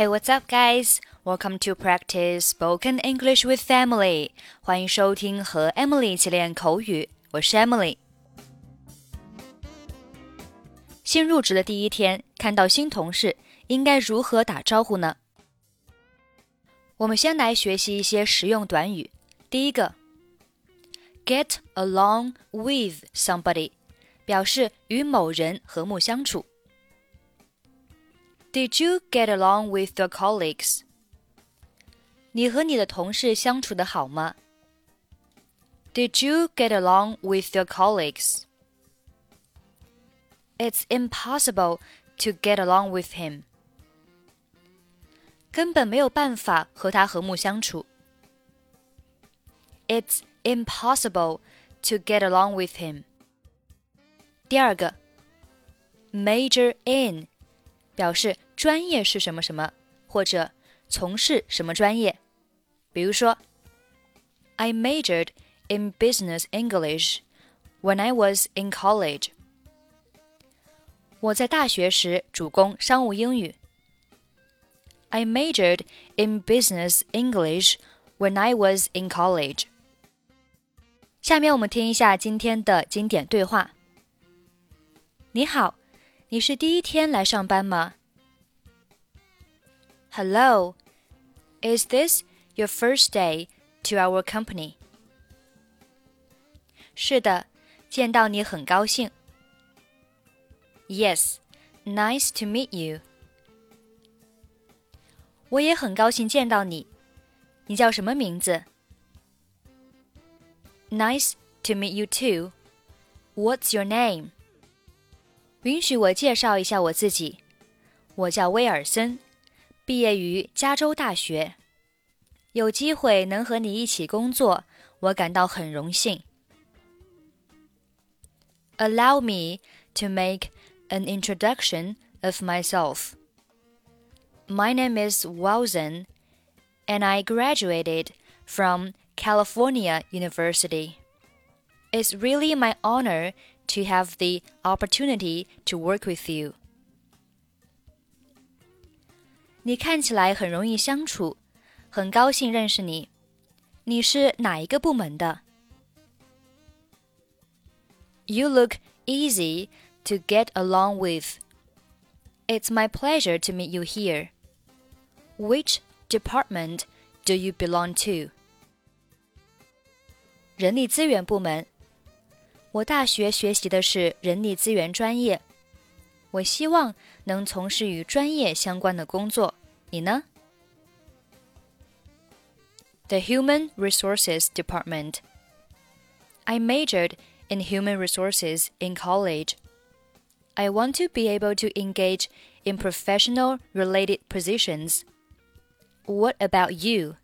Hey, what's up, guys? Welcome to practice spoken English with Emily. 欢迎收听和 Emily 一起练口语。我是 Emily。新入职的第一天，看到新同事，应该如何打招呼呢？我们先来学习一些实用短语。第一个，get along with somebody，表示与某人和睦相处。Did you get along with your colleagues？你和你的同事相处的好吗？Did you get along with your colleagues? It's impossible to get along with him. 根本没有办法和他和睦相处。It's impossible to get along with him. 第二个，major in 表示专业是什么什么，或者从事什么专业。比如说，I majored in business English when I was in college。我在大学时主攻商务英语。I majored in business English when I was in college。下面我们听一下今天的经典对话。你好。你是第一天来上班吗？Hello, is this your first day to our company? 是的，见到你很高兴。Yes, nice to meet you. 我也很高兴见到你。你叫什么名字？Nice to meet you too. What's your name? 允许我介绍一下我自己，我叫威尔森，毕业于加州大学。有机会能和你一起工作，我感到很荣幸。Allow me to make an introduction of myself. My name is Wilson, and I graduated from California University. It's really my honor to have the opportunity to work with you. 你看起来很容易相处，很高兴认识你。你是哪一个部门的？You look easy to get along with. It's my pleasure to meet you here. Which department do you belong to? 人力资源部门。 我大学学习的是人力资源专业，我希望能从事与专业相关的工作。你呢？The Human Resources Department. I majored in human resources in college. I want to be able to engage in professional related positions. What about you?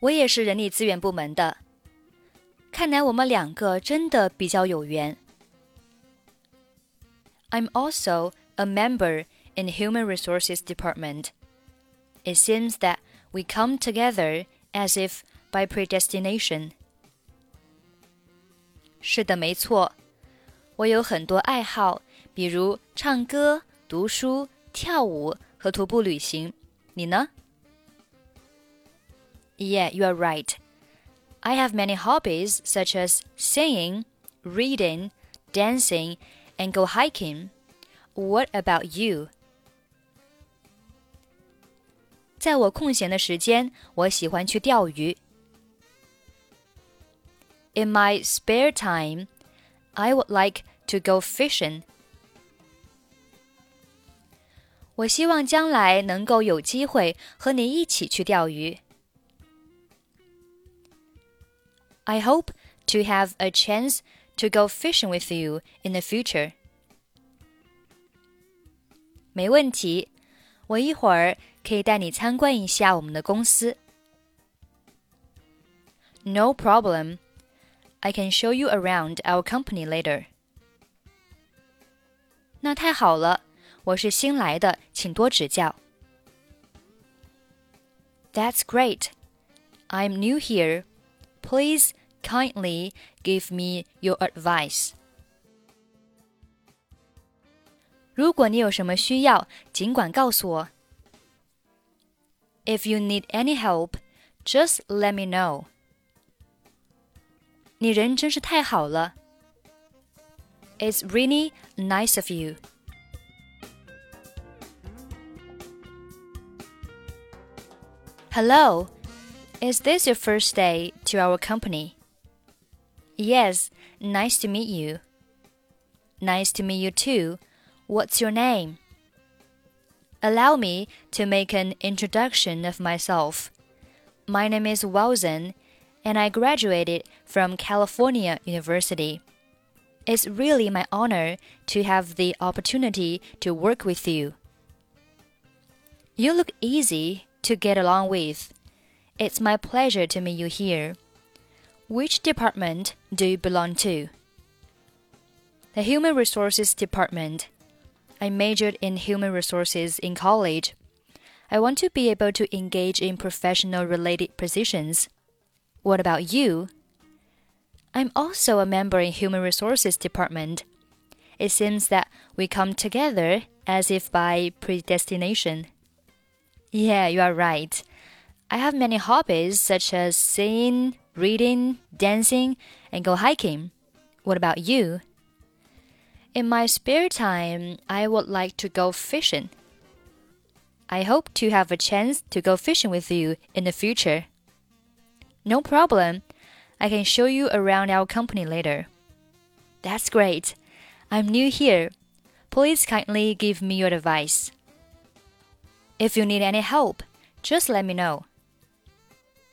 我也是人力资源部门的。 看来我们两个真的比较有缘。I'm also a member in the Human Resources Department. It seems that we come together as if by predestination. 是的，没错。我有很多爱好，比如唱歌、读书、跳舞和徒步旅行。你呢？Yeah, you are right. I have many hobbies such as singing, reading, dancing, and go hiking. What about you? 在我空闲的时间，我喜欢去钓鱼。In my spare time, I would like to go fishing. 我希望将来能够有机会和你一起去钓鱼。 I hope to have a chance to go fishing with you in the future. 没问题，我一会儿可以带你参观一下我们的公司。No problem. I can show you around our company later. 那太好了，我是新来的，请多指教。That's great. I'm new here. Please kindly give me your advice. 如果你有什么需要，尽管告诉我。If you need any help, just let me know. 你人真是太好了。It's really nice of you. Hello, is this your first day to our company? Yes, nice to meet you. Nice to meet you too. What's your name? Allow me to make an introduction of myself. My name is Wilson, and I graduated from California University. It's really my honor to have the opportunity to work with you. You look easy to get along with. It's my pleasure to meet you here. Which department do you belong to? The Human Resources Department. I majored in human resources in college. I want to be able to engage in professional related positions. What about you? I'm also a member in Human Resources Department. It seems that we come together as if by predestination. Yeah, you are right. I have many hobbies such as singing, reading, dancing, and go hiking. What about you? In my spare time, I would like to go fishing. I hope to have a chance to go fishing with you in the future. No problem. I can show you around our company later. That's great. I'm new here. Please kindly give me your advice. If you need any help, just let me know.